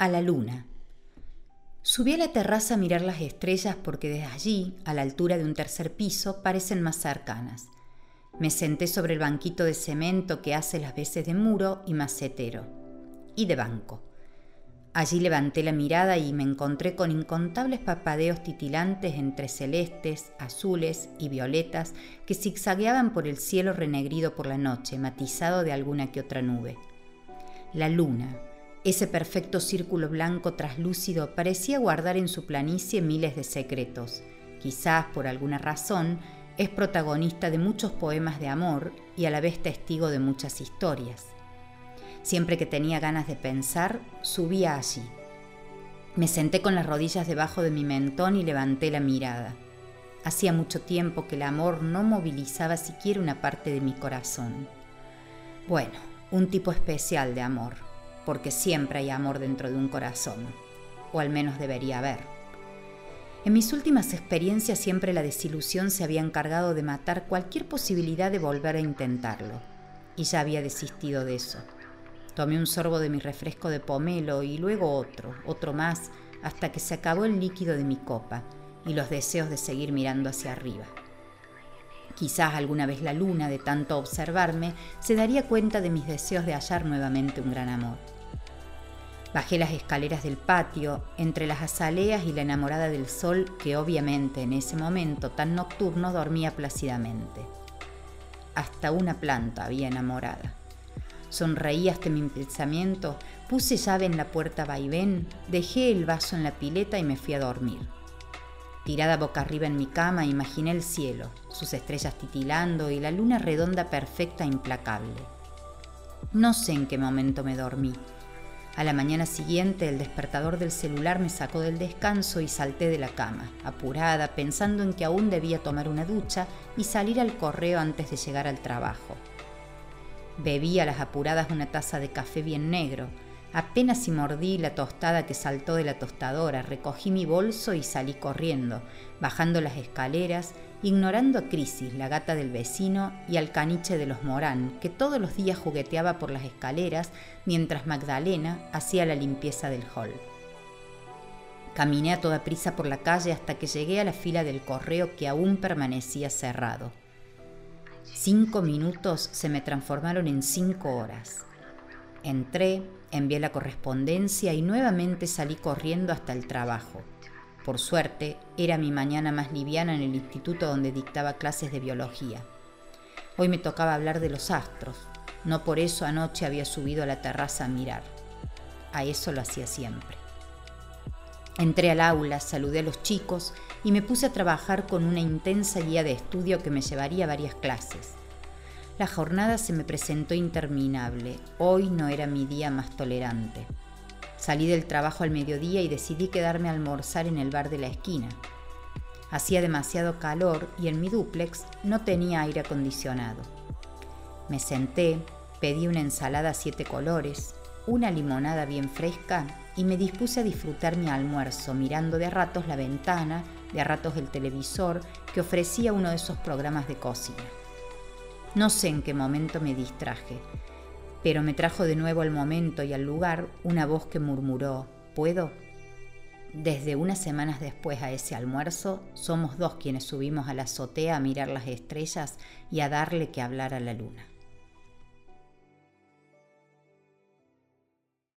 a la luna. Subí a la terraza a mirar las estrellas porque desde allí, a la altura de un tercer piso, parecen más cercanas. Me senté sobre el banquito de cemento que hace las veces de muro y macetero, y de banco. Allí levanté la mirada y me encontré con incontables papadeos titilantes entre celestes, azules y violetas que zigzagueaban por el cielo renegrido por la noche, matizado de alguna que otra nube. La luna, ese perfecto círculo blanco traslúcido parecía guardar en su planicie miles de secretos. Quizás por alguna razón es protagonista de muchos poemas de amor y a la vez testigo de muchas historias. Siempre que tenía ganas de pensar, subía allí. Me senté con las rodillas debajo de mi mentón y levanté la mirada. Hacía mucho tiempo que el amor no movilizaba siquiera una parte de mi corazón. Bueno, un tipo especial de amor porque siempre hay amor dentro de un corazón, o al menos debería haber. En mis últimas experiencias siempre la desilusión se había encargado de matar cualquier posibilidad de volver a intentarlo, y ya había desistido de eso. Tomé un sorbo de mi refresco de pomelo y luego otro, otro más, hasta que se acabó el líquido de mi copa y los deseos de seguir mirando hacia arriba. Quizás alguna vez la luna, de tanto observarme, se daría cuenta de mis deseos de hallar nuevamente un gran amor. Bajé las escaleras del patio, entre las azaleas y la enamorada del sol que obviamente en ese momento tan nocturno dormía plácidamente. Hasta una planta había enamorada. Sonreí hasta mi pensamiento, puse llave en la puerta vaivén, dejé el vaso en la pileta y me fui a dormir. Tirada boca arriba en mi cama, imaginé el cielo, sus estrellas titilando y la luna redonda perfecta e implacable. No sé en qué momento me dormí. A la mañana siguiente el despertador del celular me sacó del descanso y salté de la cama, apurada, pensando en que aún debía tomar una ducha y salir al correo antes de llegar al trabajo. Bebí a las apuradas una taza de café bien negro, Apenas si mordí la tostada que saltó de la tostadora, recogí mi bolso y salí corriendo, bajando las escaleras, ignorando a Crisis, la gata del vecino, y al caniche de los Morán, que todos los días jugueteaba por las escaleras mientras Magdalena hacía la limpieza del hall. Caminé a toda prisa por la calle hasta que llegué a la fila del correo que aún permanecía cerrado. Cinco minutos se me transformaron en cinco horas. Entré, envié la correspondencia y nuevamente salí corriendo hasta el trabajo. Por suerte, era mi mañana más liviana en el instituto donde dictaba clases de biología. Hoy me tocaba hablar de los astros. No por eso anoche había subido a la terraza a mirar. A eso lo hacía siempre. Entré al aula, saludé a los chicos y me puse a trabajar con una intensa guía de estudio que me llevaría varias clases. La jornada se me presentó interminable. Hoy no era mi día más tolerante. Salí del trabajo al mediodía y decidí quedarme a almorzar en el bar de la esquina. Hacía demasiado calor y en mi dúplex no tenía aire acondicionado. Me senté, pedí una ensalada a siete colores, una limonada bien fresca y me dispuse a disfrutar mi almuerzo mirando de a ratos la ventana, de a ratos el televisor que ofrecía uno de esos programas de cocina. No sé en qué momento me distraje, pero me trajo de nuevo al momento y al lugar una voz que murmuró, ¿puedo? Desde unas semanas después a ese almuerzo, somos dos quienes subimos a la azotea a mirar las estrellas y a darle que hablar a la luna.